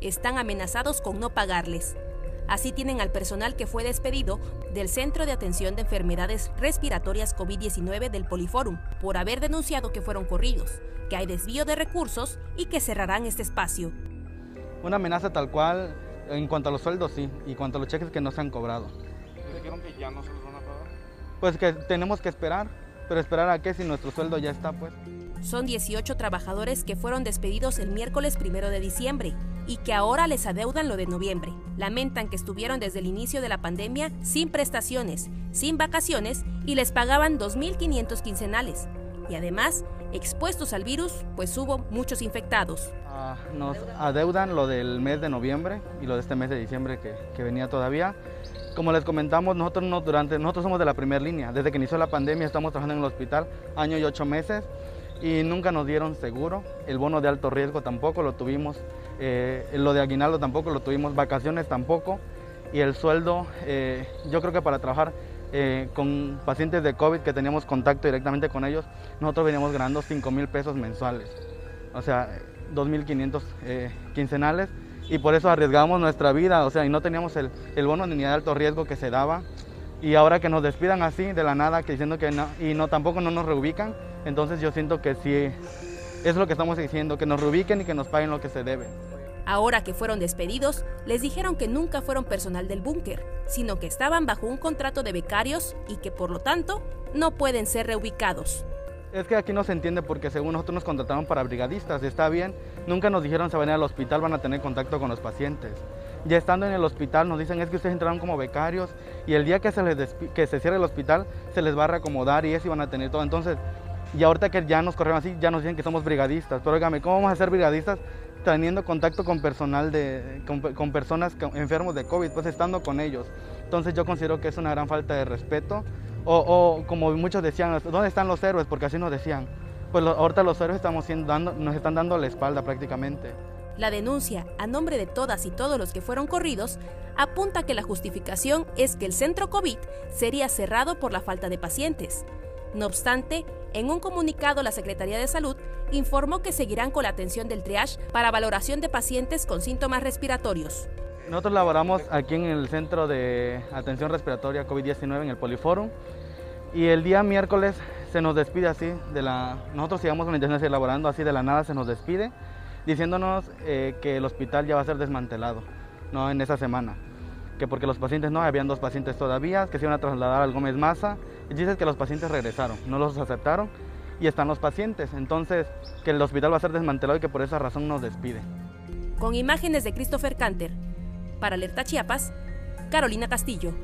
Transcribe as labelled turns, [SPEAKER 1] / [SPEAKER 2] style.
[SPEAKER 1] están amenazados con no pagarles. Así tienen al personal que fue despedido del Centro de Atención de Enfermedades Respiratorias COVID-19 del Poliforum por haber denunciado que fueron corridos, que hay desvío de recursos y que cerrarán este espacio.
[SPEAKER 2] Una amenaza tal cual en cuanto a los sueldos sí, y en cuanto a los cheques que no se han cobrado.
[SPEAKER 3] ¿Dijeron que ya no se los van a pagar?
[SPEAKER 2] Pues que tenemos que esperar, pero esperar a qué si nuestro sueldo ya está pues.
[SPEAKER 1] Son 18 trabajadores que fueron despedidos el miércoles primero de diciembre y que ahora les adeudan lo de noviembre. Lamentan que estuvieron desde el inicio de la pandemia sin prestaciones, sin vacaciones y les pagaban 2.500 quincenales. Y además, expuestos al virus, pues hubo muchos infectados.
[SPEAKER 2] Ah, nos adeudan lo del mes de noviembre y lo de este mes de diciembre que, venía todavía. Como les comentamos, nosotros, no, durante, nosotros somos de la primera línea. Desde que inició la pandemia estamos trabajando en el hospital, año y ocho meses y nunca nos dieron seguro. El bono de alto riesgo tampoco lo tuvimos, eh, lo de aguinaldo tampoco lo tuvimos, vacaciones tampoco. Y el sueldo, eh, yo creo que para trabajar eh, con pacientes de COVID que teníamos contacto directamente con ellos, nosotros veníamos ganando 5 mil pesos mensuales, o sea, 2.500 quincenales. Y por eso arriesgábamos nuestra vida, o sea, y no teníamos el, el bono ni de alto riesgo que se daba. Y ahora que nos despidan así de la nada, que diciendo que no, y no tampoco no nos reubican, entonces yo siento que sí, es lo que estamos diciendo, que nos reubiquen y que nos paguen lo que se debe.
[SPEAKER 1] Ahora que fueron despedidos, les dijeron que nunca fueron personal del búnker, sino que estaban bajo un contrato de becarios y que por lo tanto no pueden ser reubicados.
[SPEAKER 2] Es que aquí no se entiende porque según nosotros nos contrataron para brigadistas, está bien, nunca nos dijeron se van a ir al hospital, van a tener contacto con los pacientes. Ya estando en el hospital nos dicen es que ustedes entraron como becarios y el día que se, les que se cierre el hospital se les va a reacomodar y eso y van a tener todo. Entonces y ahorita que ya nos corrieron así, ya nos dicen que somos brigadistas. Pero oígame, ¿cómo vamos a ser brigadistas teniendo contacto con personal de, con, personas enfermos de COVID, pues estando con ellos? Entonces yo considero que es una gran falta de respeto. O, como muchos decían, ¿dónde están los héroes? Porque así nos decían. Pues ahorita los héroes estamos siendo, dando, nos están dando la espalda prácticamente.
[SPEAKER 1] La denuncia, a nombre de todas y todos los que fueron corridos, apunta que la justificación es que el centro COVID sería cerrado por la falta de pacientes. No obstante, en un comunicado la Secretaría de Salud informó que seguirán con la atención del triage para valoración de pacientes con síntomas respiratorios.
[SPEAKER 2] Nosotros laboramos aquí en el Centro de Atención Respiratoria COVID-19 en el Poliforum y el día miércoles se nos despide así de la... Nosotros sigamos con la intención de seguir laborando así de la nada se nos despide diciéndonos eh, que el hospital ya va a ser desmantelado ¿no? en esa semana que porque los pacientes no, habían dos pacientes todavía, que se iban a trasladar al Gómez Maza, dices que los pacientes regresaron, no los aceptaron, y están los pacientes, entonces que el hospital va a ser desmantelado y que por esa razón nos despide.
[SPEAKER 1] Con imágenes de Christopher Canter, para Alerta Chiapas, Carolina Castillo.